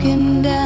Straight through